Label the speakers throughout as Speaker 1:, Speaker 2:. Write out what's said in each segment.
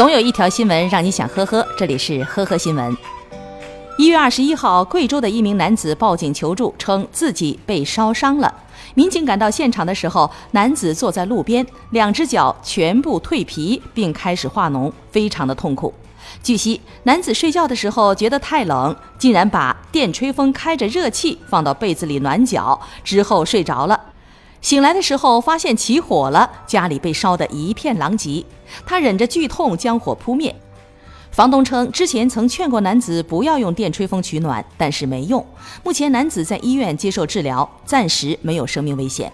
Speaker 1: 总有一条新闻让你想呵呵，这里是呵呵新闻。一月二十一号，贵州的一名男子报警求助，称自己被烧伤了。民警赶到现场的时候，男子坐在路边，两只脚全部蜕皮，并开始化脓，非常的痛苦。据悉，男子睡觉的时候觉得太冷，竟然把电吹风开着热气放到被子里暖脚，之后睡着了。醒来的时候发现起火了，家里被烧得一片狼藉。他忍着剧痛将火扑灭。房东称，之前曾劝过男子不要用电吹风取暖，但是没用。目前男子在医院接受治疗，暂时没有生命危险。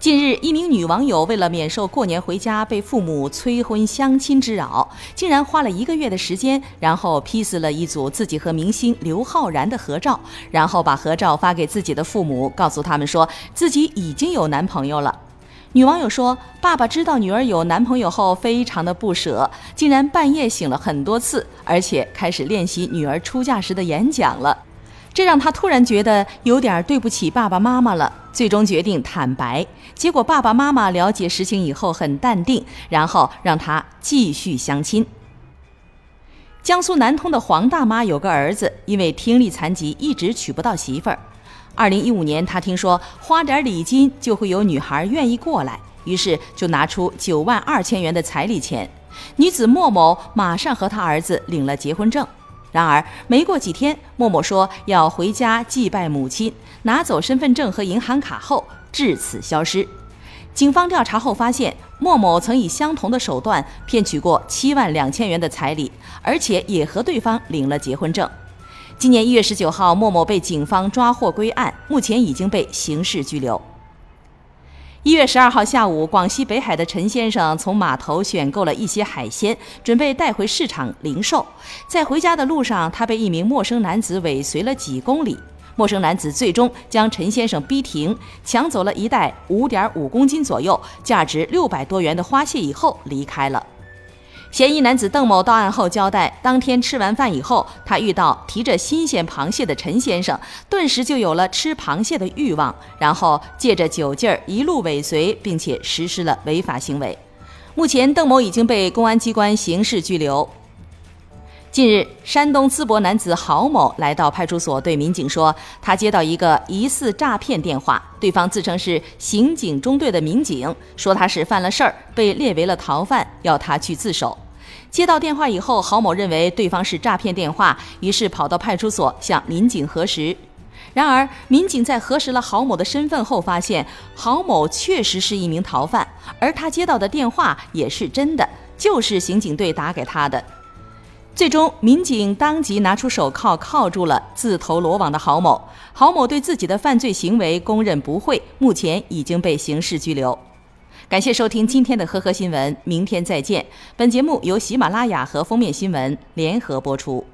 Speaker 1: 近日，一名女网友为了免受过年回家被父母催婚相亲之扰，竟然花了一个月的时间，然后 P 死了一组自己和明星刘昊然的合照，然后把合照发给自己的父母，告诉他们说自己已经有男朋友了。女网友说：“爸爸知道女儿有男朋友后，非常的不舍，竟然半夜醒了很多次，而且开始练习女儿出嫁时的演讲了。”这让他突然觉得有点对不起爸爸妈妈了，最终决定坦白。结果爸爸妈妈了解实情以后很淡定，然后让他继续相亲。江苏南通的黄大妈有个儿子，因为听力残疾，一直娶不到媳妇儿。二零一五年，他听说花点礼金就会有女孩愿意过来，于是就拿出九万二千元的彩礼钱。女子莫某马上和他儿子领了结婚证。然而，没过几天，默默说要回家祭拜母亲，拿走身份证和银行卡后，至此消失。警方调查后发现，莫某曾以相同的手段骗取过七万两千元的彩礼，而且也和对方领了结婚证。今年一月十九号，莫某被警方抓获归案，目前已经被刑事拘留。一月十二号下午，广西北海的陈先生从码头选购了一些海鲜，准备带回市场零售。在回家的路上，他被一名陌生男子尾随了几公里。陌生男子最终将陈先生逼停，抢走了一袋五点五公斤左右、价值六百多元的花蟹以后离开了。嫌疑男子邓某到案后交代，当天吃完饭以后，他遇到提着新鲜螃蟹的陈先生，顿时就有了吃螃蟹的欲望，然后借着酒劲儿一路尾随，并且实施了违法行为。目前，邓某已经被公安机关刑事拘留。近日，山东淄博男子郝某来到派出所，对民警说，他接到一个疑似诈骗电话，对方自称是刑警中队的民警，说他是犯了事儿，被列为了逃犯，要他去自首。接到电话以后，郝某认为对方是诈骗电话，于是跑到派出所向民警核实。然而，民警在核实了郝某的身份后，发现郝某确实是一名逃犯，而他接到的电话也是真的，就是刑警队打给他的。最终，民警当即拿出手铐铐住了自投罗网的郝某。郝某对自己的犯罪行为供认不讳，目前已经被刑事拘留。感谢收听今天的呵呵新闻，明天再见。本节目由喜马拉雅和封面新闻联合播出。